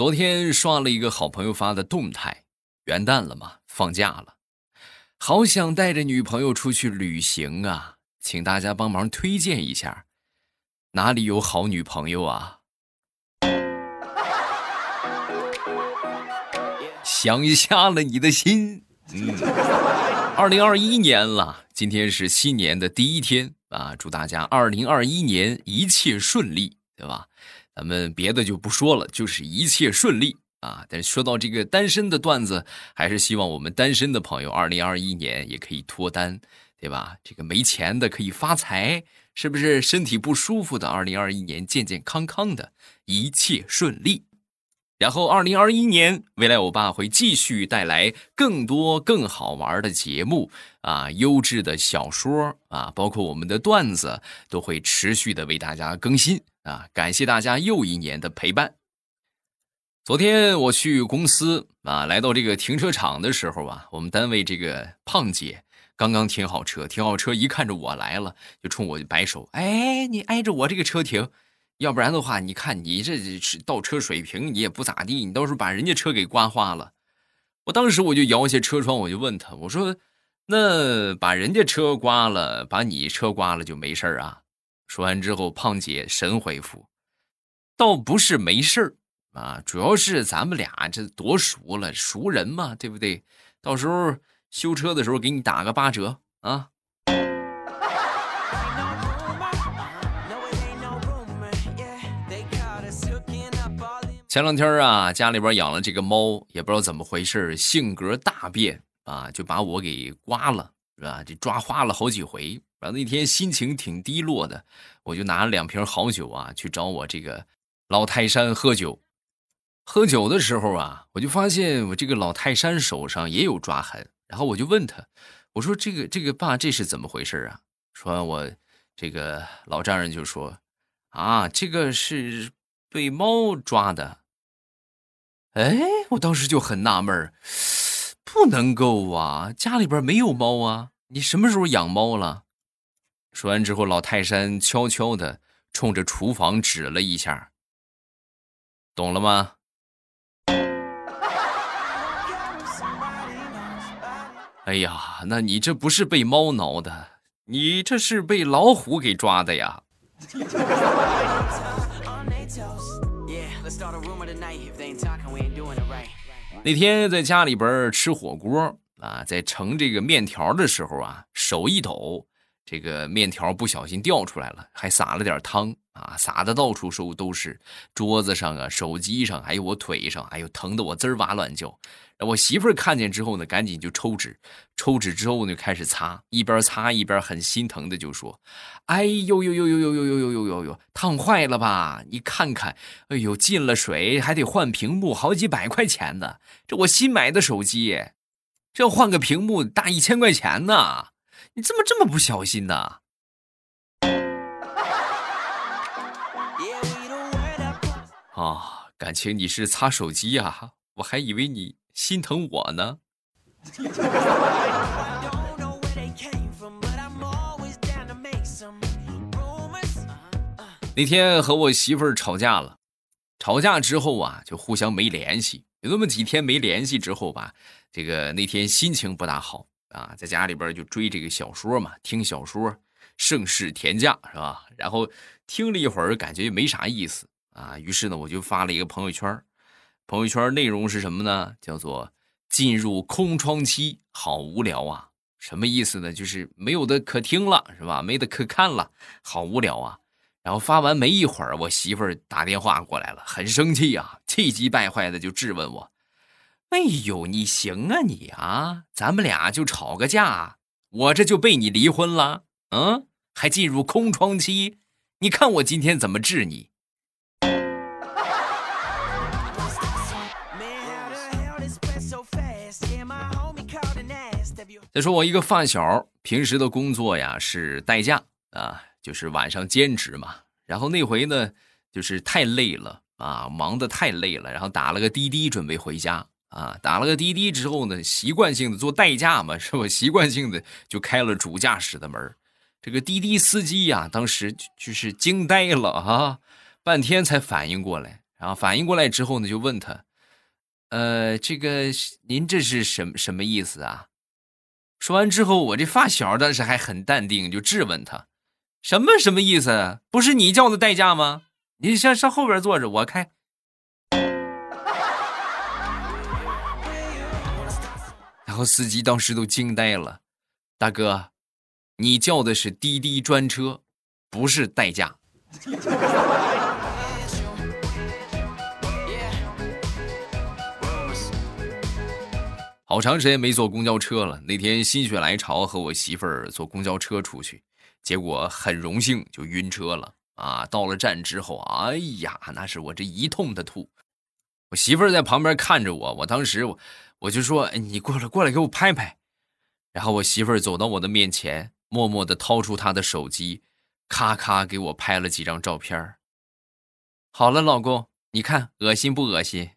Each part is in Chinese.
昨天刷了一个好朋友发的动态，元旦了嘛，放假了，好想带着女朋友出去旅行啊，请大家帮忙推荐一下，哪里有好女朋友啊？想瞎了你的心。嗯，二零二一年了，今天是新年的第一天啊，祝大家二零二一年一切顺利，对吧？咱们别的就不说了，就是一切顺利啊！但说到这个单身的段子，还是希望我们单身的朋友，二零二一年也可以脱单，对吧？这个没钱的可以发财，是不是？身体不舒服的，二零二一年健健康康的，一切顺利。然后，二零二一年，未来欧巴会继续带来更多更好玩的节目啊，优质的小说啊，包括我们的段子，都会持续的为大家更新啊。感谢大家又一年的陪伴。昨天我去公司啊，来到这个停车场的时候啊，我们单位这个胖姐刚刚停好车，停好车一看着我来了，就冲我摆手，哎，你挨着我这个车停。要不然的话，你看你这倒车水平，你也不咋地，你到时候把人家车给刮花了。我当时我就摇下车窗，我就问他，我说：“那把人家车刮了，把你车刮了就没事啊？”说完之后，胖姐神回复：“倒不是没事啊，主要是咱们俩这多熟了，熟人嘛，对不对？到时候修车的时候给你打个八折啊。”前两天啊，家里边养了这个猫，也不知道怎么回事，性格大变啊，就把我给刮了，是吧？这抓花了好几回。然后那天心情挺低落的，我就拿了两瓶好酒啊，去找我这个老泰山喝酒。喝酒的时候啊，我就发现我这个老泰山手上也有抓痕。然后我就问他，我说：“这个这个爸，这是怎么回事啊？”说，我这个老丈人就说：“啊，这个是被猫抓的。”哎，我当时就很纳闷不能够啊，家里边没有猫啊，你什么时候养猫了？说完之后，老泰山悄悄的冲着厨房指了一下，懂了吗？哎呀，那你这不是被猫挠的，你这是被老虎给抓的呀！那天在家里边吃火锅啊，在盛这个面条的时候啊，手一抖，这个面条不小心掉出来了，还撒了点汤啊，撒的到处都都是，桌子上啊，手机上，还有我腿上，哎呦，疼得我滋哇乱叫。我媳妇儿看见之后呢，赶紧就抽纸，抽纸之后呢，开始擦，一边擦一边很心疼的就说：“哎呦呦呦呦呦呦呦呦呦呦呦，烫坏了吧？你看看，哎呦，进了水还得换屏幕，好几百块钱呢。这我新买的手机，这要换个屏幕大一千块钱呢。你怎么这么不小心呢？” 啊，感情你是擦手机呀？我还以为你。心疼我呢。那天和我媳妇儿吵架了，吵架之后啊，就互相没联系。有那么几天没联系之后吧，这个那天心情不大好啊，在家里边就追这个小说嘛，听小说《盛世田价》是吧？然后听了一会儿，感觉也没啥意思啊，于是呢，我就发了一个朋友圈。朋友圈内容是什么呢？叫做进入空窗期，好无聊啊！什么意思呢？就是没有的可听了，是吧？没得可看了，好无聊啊！然后发完没一会儿，我媳妇儿打电话过来了，很生气啊，气急败坏的就质问我：“哎呦，你行啊你啊，咱们俩就吵个架，我这就被你离婚了？嗯，还进入空窗期？你看我今天怎么治你？”再说我一个发小，平时的工作呀是代驾啊，就是晚上兼职嘛。然后那回呢，就是太累了啊，忙得太累了，然后打了个滴滴准备回家啊。打了个滴滴之后呢，习惯性的做代驾嘛，是吧？习惯性的就开了主驾驶的门。这个滴滴司机呀，当时就是惊呆了啊，半天才反应过来，然后反应过来之后呢，就问他：“呃，这个您这是什么什么意思啊？”说完之后，我这发小当时还很淡定，就质问他：“什么什么意思？不是你叫的代驾吗？你上上后边坐着，我开。”司机当时都惊呆了：“大哥，你叫的是滴滴专车，不是代驾。”好长时间没坐公交车了。那天心血来潮和我媳妇儿坐公交车出去，结果很荣幸就晕车了啊！到了站之后，哎呀，那是我这一通的吐。我媳妇儿在旁边看着我，我当时我我就说：“，你过来过来给我拍拍。”然后我媳妇儿走到我的面前，默默的掏出她的手机，咔咔给我拍了几张照片好了，老公，你看恶心不恶心？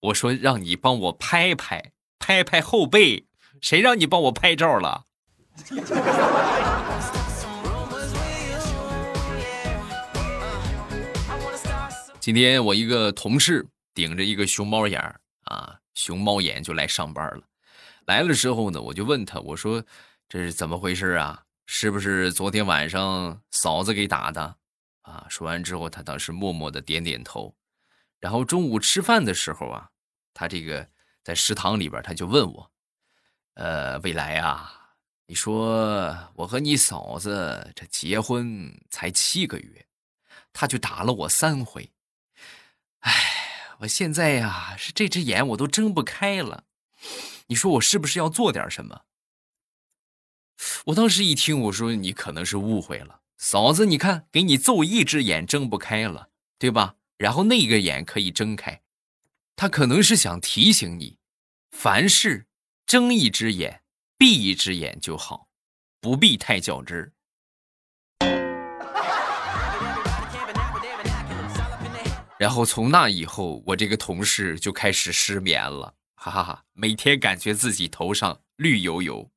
我说让你帮我拍拍拍拍后背，谁让你帮我拍照了？今天我一个同事顶着一个熊猫眼儿啊，熊猫眼就来上班了。来了之后呢，我就问他，我说这是怎么回事啊？是不是昨天晚上嫂子给打的？啊？说完之后，他当时默默的点点头。然后中午吃饭的时候啊。他这个在食堂里边，他就问我：“呃，未来啊，你说我和你嫂子这结婚才七个月，他就打了我三回。哎，我现在呀，是这只眼我都睁不开了。你说我是不是要做点什么？”我当时一听，我说：“你可能是误会了，嫂子，你看，给你揍一只眼睁不开了，对吧？然后那个眼可以睁开。”他可能是想提醒你，凡事睁一只眼闭一只眼就好，不必太较真儿。然后从那以后，我这个同事就开始失眠了，哈哈哈，每天感觉自己头上绿油油。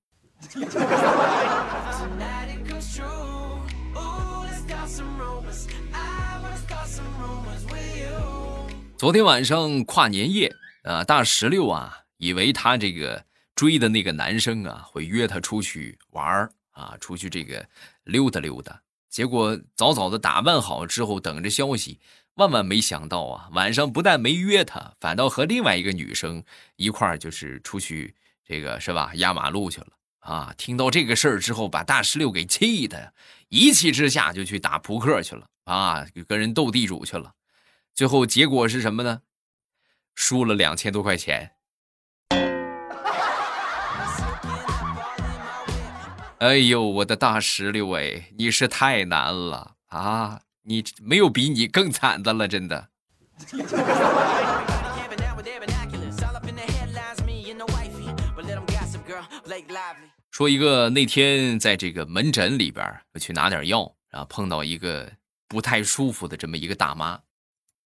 昨天晚上跨年夜啊，大石榴啊，以为他这个追的那个男生啊会约他出去玩啊，出去这个溜达溜达。结果早早的打扮好之后，等着消息，万万没想到啊，晚上不但没约他，反倒和另外一个女生一块儿就是出去这个是吧，压马路去了啊。听到这个事儿之后，把大石榴给气的，一气之下就去打扑克去了啊，跟人斗地主去了。最后结果是什么呢？输了两千多块钱。哎呦，我的大石榴哎，你是太难了啊！你没有比你更惨的了，真的。说一个那天在这个门诊里边我去拿点药，然后碰到一个不太舒服的这么一个大妈。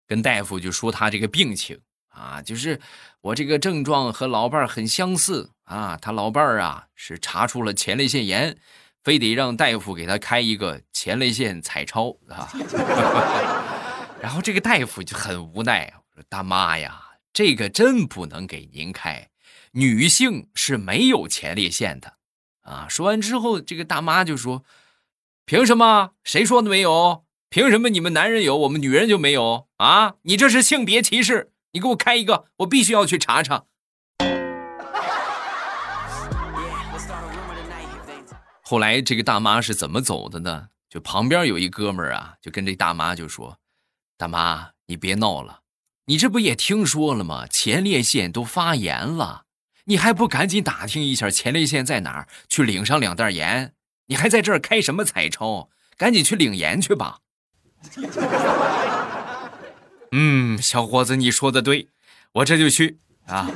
跟大夫就说她这个病情啊，就是我这个症状和老伴儿很相似啊。他老伴儿啊是查出了前列腺炎，非得让大夫给他开一个前列腺彩超啊。然后这个大夫就很无奈，说大妈呀，这个真不能给您开，女性是没有前列腺的啊。说完之后，这个大妈就说：“凭什么？谁说的没有？”凭什么你们男人有，我们女人就没有啊？你这是性别歧视！你给我开一个，我必须要去查查。后来这个大妈是怎么走的呢？就旁边有一哥们儿啊，就跟这大妈就说：“大妈，你别闹了，你这不也听说了吗？前列腺都发炎了，你还不赶紧打听一下前列腺在哪儿，去领上两袋盐？你还在这儿开什么彩超？赶紧去领盐去吧。” 嗯，小伙子，你说的对，我这就去啊。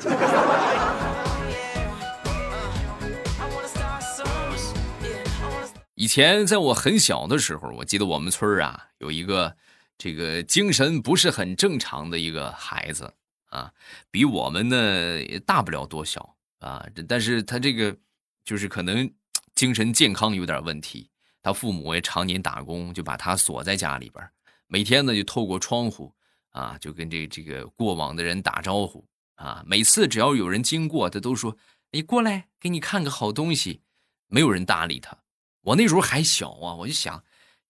以前在我很小的时候，我记得我们村啊有一个这个精神不是很正常的一个孩子啊，比我们呢也大不了多小啊，但是他这个就是可能。精神健康有点问题，他父母也常年打工，就把他锁在家里边，每天呢就透过窗户啊，就跟这这个过往的人打招呼啊。每次只要有人经过，他都说：“你过来，给你看个好东西。”没有人搭理他。我那时候还小啊，我就想，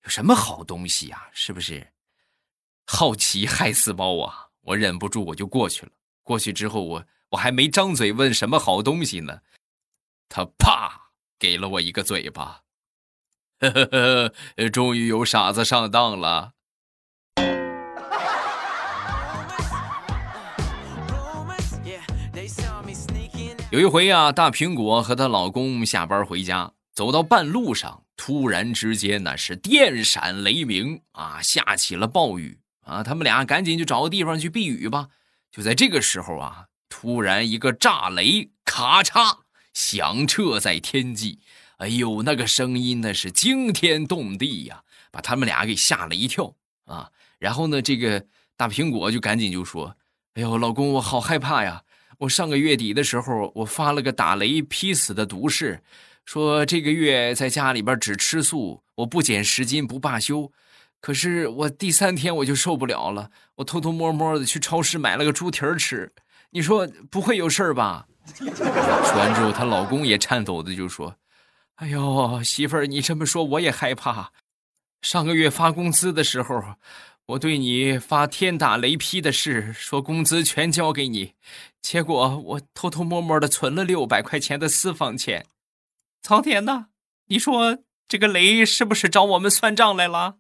有什么好东西呀？是不是？好奇害死猫啊！我忍不住，我就过去了。过去之后，我我还没张嘴问什么好东西呢，他啪给了我一个嘴巴。呵呵呵，终于有傻子上当了。有一回啊，大苹果和她老公下班回家，走到半路上，突然之间那是电闪雷鸣啊，下起了暴雨啊，他们俩赶紧就找个地方去避雨吧。就在这个时候啊，突然一个炸雷，咔嚓响彻在天际，哎呦，那个声音那是惊天动地呀，把他们俩给吓了一跳啊。然后呢，这个大苹果就赶紧就说：“哎呦，老公，我好害怕呀。”我上个月底的时候，我发了个打雷劈死的毒誓，说这个月在家里边只吃素，我不减十斤不罢休。可是我第三天我就受不了了，我偷偷摸摸的去超市买了个猪蹄儿吃。你说不会有事儿吧？说完之后，她老公也颤抖的就说：“哎呦，媳妇儿，你这么说我也害怕。上个月发工资的时候。”我对你发天打雷劈的事，说工资全交给你，结果我偷偷摸摸的存了六百块钱的私房钱。苍天呐，你说这个雷是不是找我们算账来了？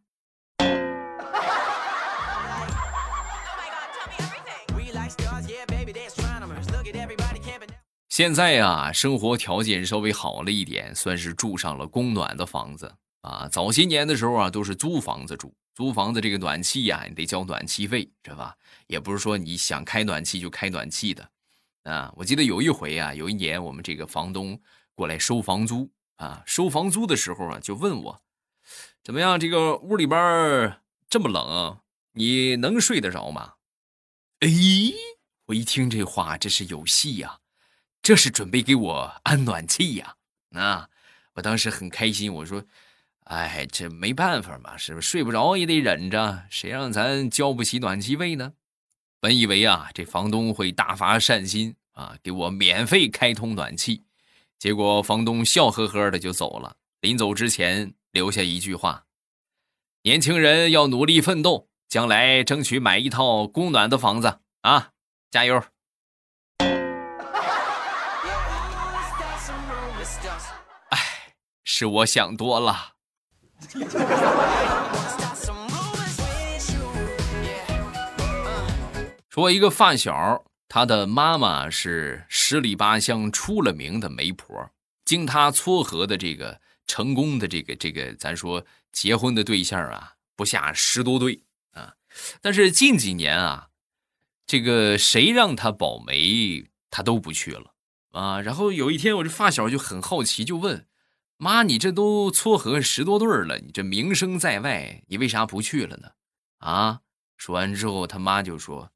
现在呀，生活条件稍微好了一点，算是住上了供暖的房子啊。早些年的时候啊，都是租房子住。租房子这个暖气呀，你得交暖气费，是吧？也不是说你想开暖气就开暖气的，啊！我记得有一回啊，有一年我们这个房东过来收房租啊，收房租的时候啊，就问我，怎么样？这个屋里边这么冷，你能睡得着吗？哎，我一听这话，这是有戏呀，这是准备给我安暖气呀！啊，我当时很开心，我说。哎，这没办法嘛，是不是睡不着也得忍着？谁让咱交不起暖气费呢？本以为啊，这房东会大发善心啊，给我免费开通暖气，结果房东笑呵呵的就走了。临走之前留下一句话：年轻人要努力奋斗，将来争取买一套供暖的房子啊！加油！哎，是我想多了。说一个发小，他的妈妈是十里八乡出了名的媒婆，经他撮合的这个成功的这个这个，咱说结婚的对象啊，不下十多对啊。但是近几年啊，这个谁让他保媒，他都不去了啊。然后有一天，我这发小就很好奇，就问。妈，你这都撮合十多对了，你这名声在外，你为啥不去了呢？啊！说完之后，他妈就说：“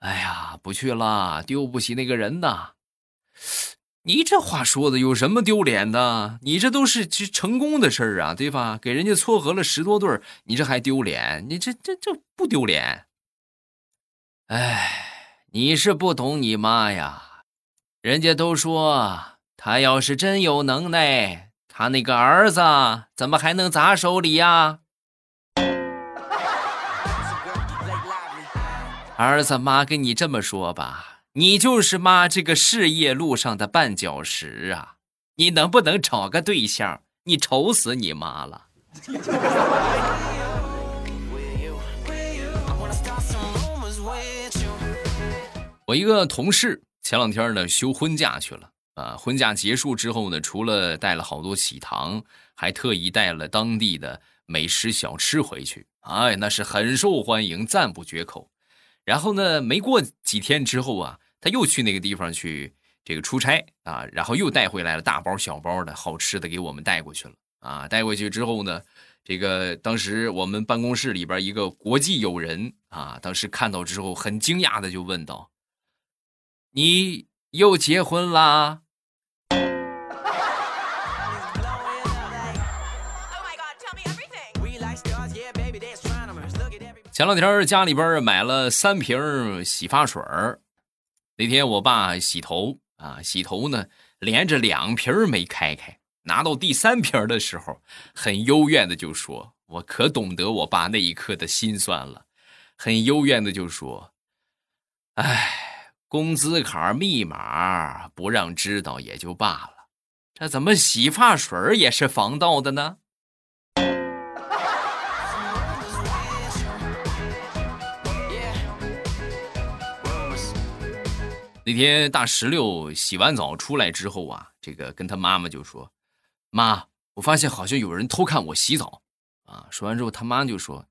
哎呀，不去了，丢不起那个人呐。”你这话说的有什么丢脸的？你这都是成功的事儿啊，对吧？给人家撮合了十多对你这还丢脸？你这这这不丢脸？哎，你是不懂你妈呀！人家都说，他要是真有能耐。他那个儿子怎么还能砸手里呀？儿子，妈跟你这么说吧，你就是妈这个事业路上的绊脚石啊！你能不能找个对象？你愁死你妈了！我一个同事前两天呢休婚假去了。啊，婚假结束之后呢，除了带了好多喜糖，还特意带了当地的美食小吃回去。哎，那是很受欢迎，赞不绝口。然后呢，没过几天之后啊，他又去那个地方去这个出差啊，然后又带回来了大包小包的好吃的给我们带过去了。啊，带过去之后呢，这个当时我们办公室里边一个国际友人啊，当时看到之后很惊讶的就问道：“你又结婚啦？”前两天家里边买了三瓶洗发水那天我爸洗头啊，洗头呢，连着两瓶没开开，拿到第三瓶的时候，很幽怨的就说：“我可懂得我爸那一刻的心酸了。”很幽怨的就说：“哎，工资卡密码不让知道也就罢了，这怎么洗发水也是防盗的呢？”那天大石榴洗完澡出来之后啊，这个跟他妈妈就说：“妈，我发现好像有人偷看我洗澡。”啊，说完之后他妈就说：“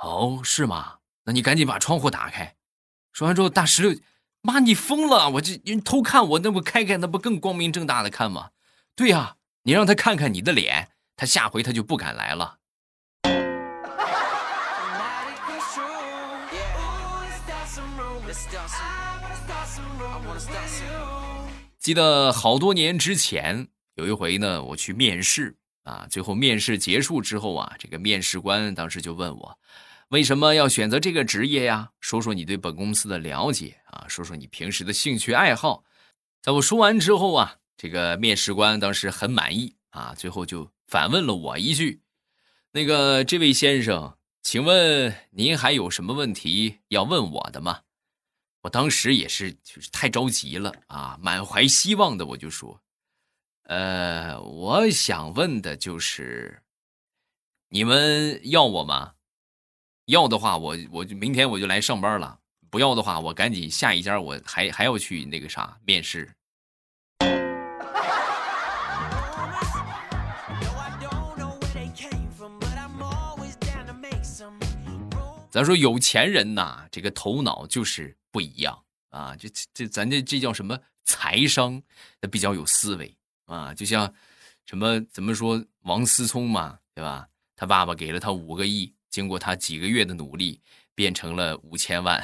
哦，是吗？那你赶紧把窗户打开。”说完之后，大石榴：“妈，你疯了！我这人偷看我，那不开开，那不更光明正大的看吗？对呀，你让他看看你的脸，他下回他就不敢来了。”记得好多年之前，有一回呢，我去面试啊，最后面试结束之后啊，这个面试官当时就问我，为什么要选择这个职业呀？说说你对本公司的了解啊，说说你平时的兴趣爱好。在我说完之后啊，这个面试官当时很满意啊，最后就反问了我一句：“那个这位先生，请问您还有什么问题要问我的吗？”我当时也是，就是太着急了啊，满怀希望的我就说：“呃，我想问的就是，你们要我吗？要的话，我我就明天我就来上班了；不要的话，我赶紧下一家，我还还要去那个啥面试。”咱说有钱人呐，这个头脑就是不一样啊！这这咱这这叫什么财商？他比较有思维啊！就像什么怎么说王思聪嘛，对吧？他爸爸给了他五个亿，经过他几个月的努力，变成了五千万。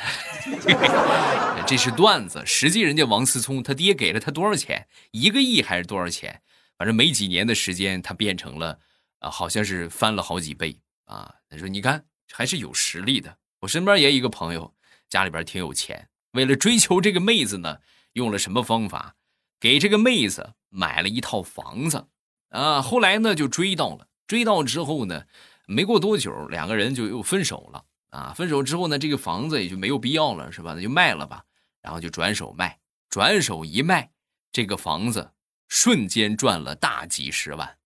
这是段子，实际人家王思聪他爹给了他多少钱？一个亿还是多少钱？反正没几年的时间，他变成了啊，好像是翻了好几倍啊！他说：“你看。”还是有实力的。我身边也有一个朋友，家里边挺有钱，为了追求这个妹子呢，用了什么方法？给这个妹子买了一套房子啊。后来呢，就追到了，追到之后呢，没过多久，两个人就又分手了啊。分手之后呢，这个房子也就没有必要了，是吧？那就卖了吧。然后就转手卖，转手一卖，这个房子瞬间赚了大几十万。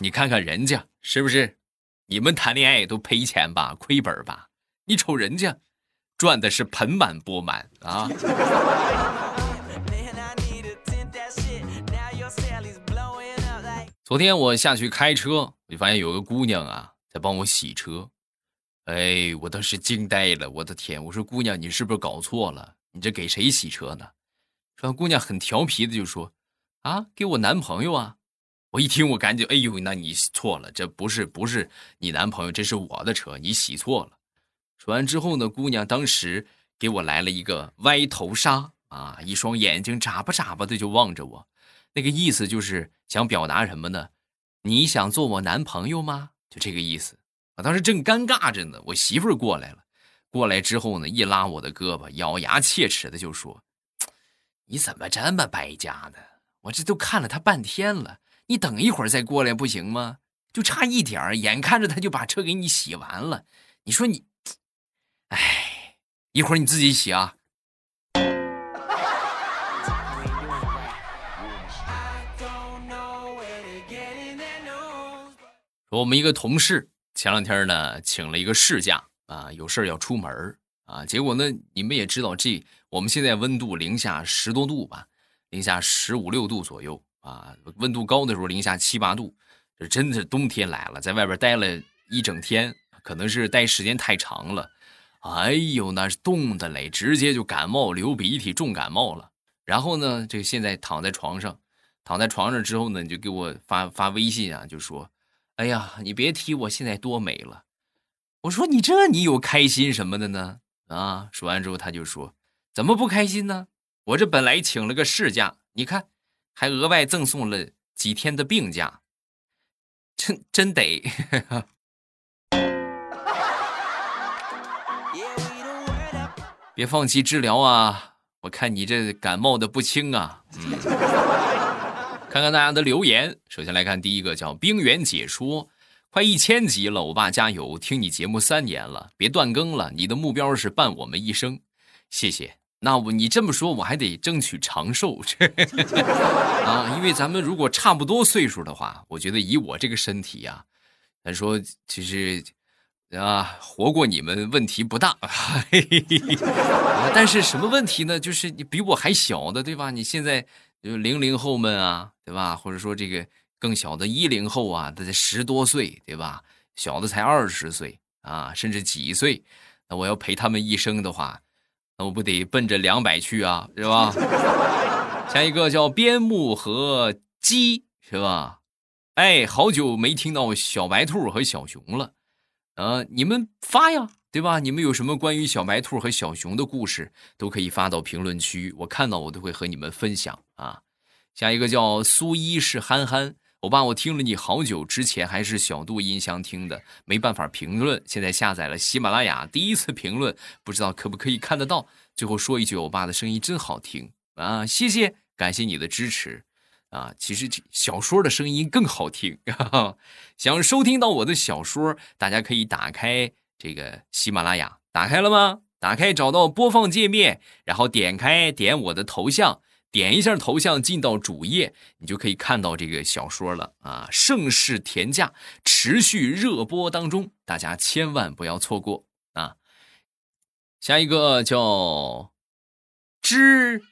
你看看人家是不是？你们谈恋爱都赔钱吧，亏本吧？你瞅人家，赚的是盆满钵满啊！昨天我下去开车，我就发现有个姑娘啊，在帮我洗车。哎，我当时惊呆了，我的天！我说姑娘，你是不是搞错了？你这给谁洗车呢？说姑娘很调皮的就说：“啊，给我男朋友啊。”我一听，我赶紧，哎呦，那你错了，这不是不是你男朋友，这是我的车，你洗错了。说完之后呢，姑娘当时给我来了一个歪头杀啊，一双眼睛眨巴眨巴的就望着我，那个意思就是想表达什么呢？你想做我男朋友吗？就这个意思。我当时正尴尬着呢，我媳妇儿过来了，过来之后呢，一拉我的胳膊，咬牙切齿的就说：“你怎么这么败家呢？我这都看了他半天了。”你等一会儿再过来不行吗？就差一点儿，眼看着他就把车给你洗完了。你说你，哎，一会儿你自己洗啊。说我们一个同事前两天呢，请了一个事假啊，有事要出门啊。结果呢，你们也知道，这我们现在温度零下十多度吧，零下十五六度左右。啊，温度高的时候零下七八度，这真的是冬天来了，在外边待了一整天，可能是待时间太长了，哎呦，那是冻的嘞，直接就感冒流鼻涕，重感冒了。然后呢，这现在躺在床上，躺在床上之后呢，你就给我发发微信啊，就说，哎呀，你别提我现在多美了。我说你这你有开心什么的呢？啊，说完之后他就说，怎么不开心呢？我这本来请了个事假，你看。还额外赠送了几天的病假，真真得。别放弃治疗啊！我看你这感冒的不轻啊。嗯，看看大家的留言。首先来看第一个，叫冰原解说，快一千集了，我爸加油！听你节目三年了，别断更了。你的目标是伴我们一生，谢谢。那我你这么说，我还得争取长寿 啊！因为咱们如果差不多岁数的话，我觉得以我这个身体呀，咱说其实。啊，活过你们问题不大，但是什么问题呢？就是你比我还小的，对吧？你现在就零零后们啊，对吧？或者说这个更小的一零后啊，他才十多岁，对吧？小的才二十岁啊，甚至几岁。那我要陪他们一生的话，那我不得奔着两百去啊，是吧？下一个叫边牧和鸡，是吧？哎，好久没听到小白兔和小熊了。呃，你们发呀，对吧？你们有什么关于小白兔和小熊的故事，都可以发到评论区，我看到我都会和你们分享啊。下一个叫苏一是憨憨，我爸我听了你好久之前还是小度音箱听的，没办法评论，现在下载了喜马拉雅，第一次评论，不知道可不可以看得到。最后说一句，我爸的声音真好听啊，谢谢，感谢你的支持。啊，其实小说的声音更好听。想收听到我的小说，大家可以打开这个喜马拉雅，打开了吗？打开找到播放界面，然后点开点我的头像，点一下头像进到主页，你就可以看到这个小说了。啊，盛世田价持续热播当中，大家千万不要错过啊！下一个叫知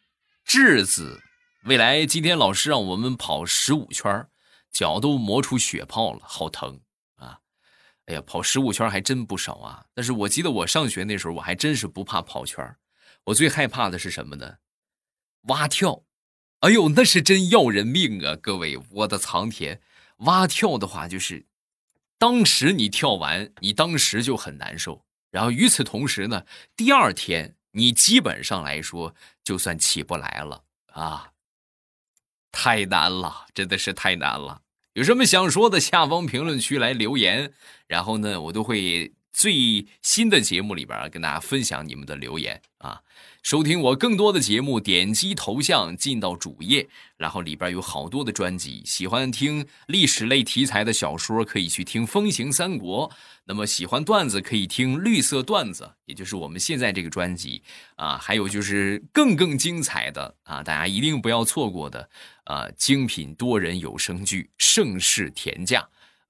质子。未来今天老师让我们跑十五圈，脚都磨出血泡了，好疼啊！哎呀，跑十五圈还真不少啊。但是我记得我上学那时候，我还真是不怕跑圈我最害怕的是什么呢？蛙跳！哎呦，那是真要人命啊！各位，我的苍天，蛙跳的话就是，当时你跳完，你当时就很难受。然后与此同时呢，第二天你基本上来说就算起不来了啊。太难了，真的是太难了。有什么想说的，下方评论区来留言，然后呢，我都会最新的节目里边跟大家分享你们的留言啊。收听我更多的节目，点击头像进到主页，然后里边有好多的专辑。喜欢听历史类题材的小说，可以去听《风行三国》；那么喜欢段子，可以听《绿色段子》，也就是我们现在这个专辑啊。还有就是更更精彩的啊，大家一定不要错过的啊，精品多人有声剧《盛世田价》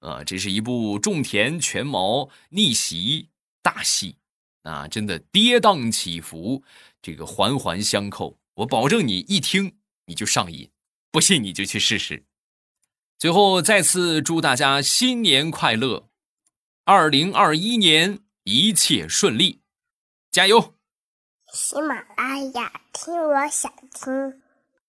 啊，这是一部种田全毛逆袭大戏啊，真的跌宕起伏。这个环环相扣，我保证你一听你就上瘾，不信你就去试试。最后再次祝大家新年快乐，二零二一年一切顺利，加油！喜马拉雅听，我想听。